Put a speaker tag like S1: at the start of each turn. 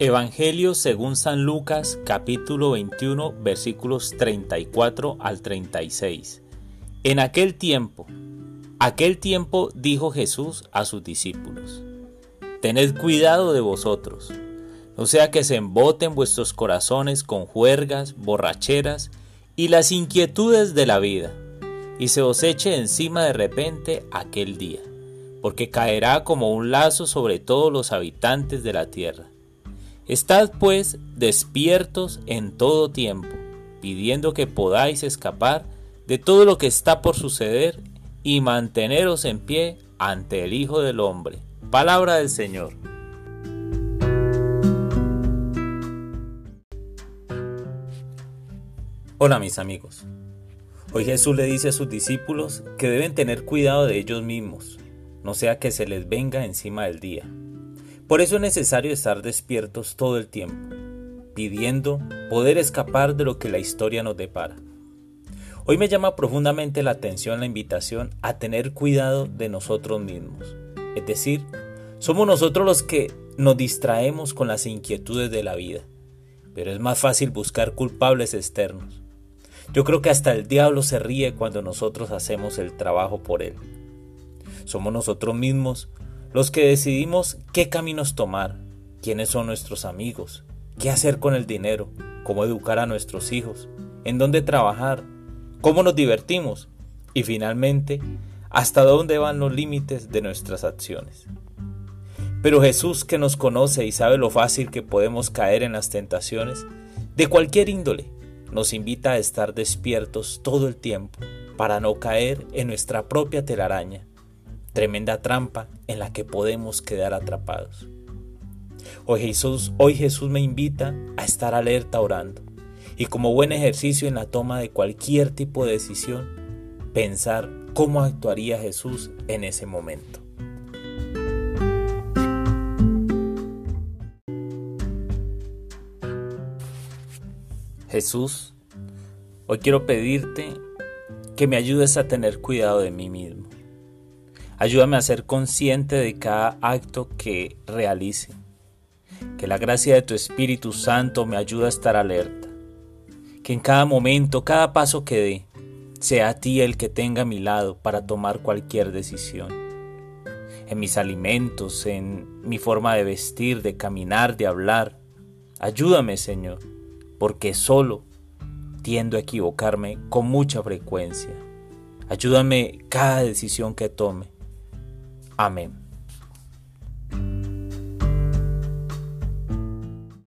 S1: Evangelio según San Lucas capítulo 21 versículos 34 al 36. En aquel tiempo, aquel tiempo dijo Jesús a sus discípulos, Tened cuidado de vosotros, no sea que se emboten vuestros corazones con juergas, borracheras y las inquietudes de la vida, y se os eche encima de repente aquel día, porque caerá como un lazo sobre todos los habitantes de la tierra Estad pues despiertos en todo tiempo, pidiendo que podáis escapar de todo lo que está por suceder y manteneros en pie ante el Hijo del Hombre. Palabra del Señor. Hola mis amigos. Hoy Jesús le dice a sus discípulos que deben tener cuidado de ellos mismos, no sea que se les venga encima del día. Por eso es necesario estar despiertos todo el tiempo, pidiendo poder escapar de lo que la historia nos depara. Hoy me llama profundamente la atención la invitación a tener cuidado de nosotros mismos. Es decir, somos nosotros los que nos distraemos con las inquietudes de la vida, pero es más fácil buscar culpables externos. Yo creo que hasta el diablo se ríe cuando nosotros hacemos el trabajo por él. Somos nosotros mismos los que decidimos qué caminos tomar, quiénes son nuestros amigos, qué hacer con el dinero, cómo educar a nuestros hijos, en dónde trabajar, cómo nos divertimos y finalmente hasta dónde van los límites de nuestras acciones. Pero Jesús que nos conoce y sabe lo fácil que podemos caer en las tentaciones de cualquier índole, nos invita a estar despiertos todo el tiempo para no caer en nuestra propia telaraña tremenda trampa en la que podemos quedar atrapados. Hoy Jesús, hoy Jesús me invita a estar alerta orando y como buen ejercicio en la toma de cualquier tipo de decisión, pensar cómo actuaría Jesús en ese momento. Jesús, hoy quiero pedirte que me ayudes a tener cuidado de mí mismo Ayúdame a ser consciente de cada acto que realice. Que la gracia de tu Espíritu Santo me ayude a estar alerta. Que en cada momento, cada paso que dé, sea a ti el que tenga a mi lado para tomar cualquier decisión. En mis alimentos, en mi forma de vestir, de caminar, de hablar. Ayúdame, Señor, porque solo tiendo a equivocarme con mucha frecuencia. Ayúdame cada decisión que tome Amén.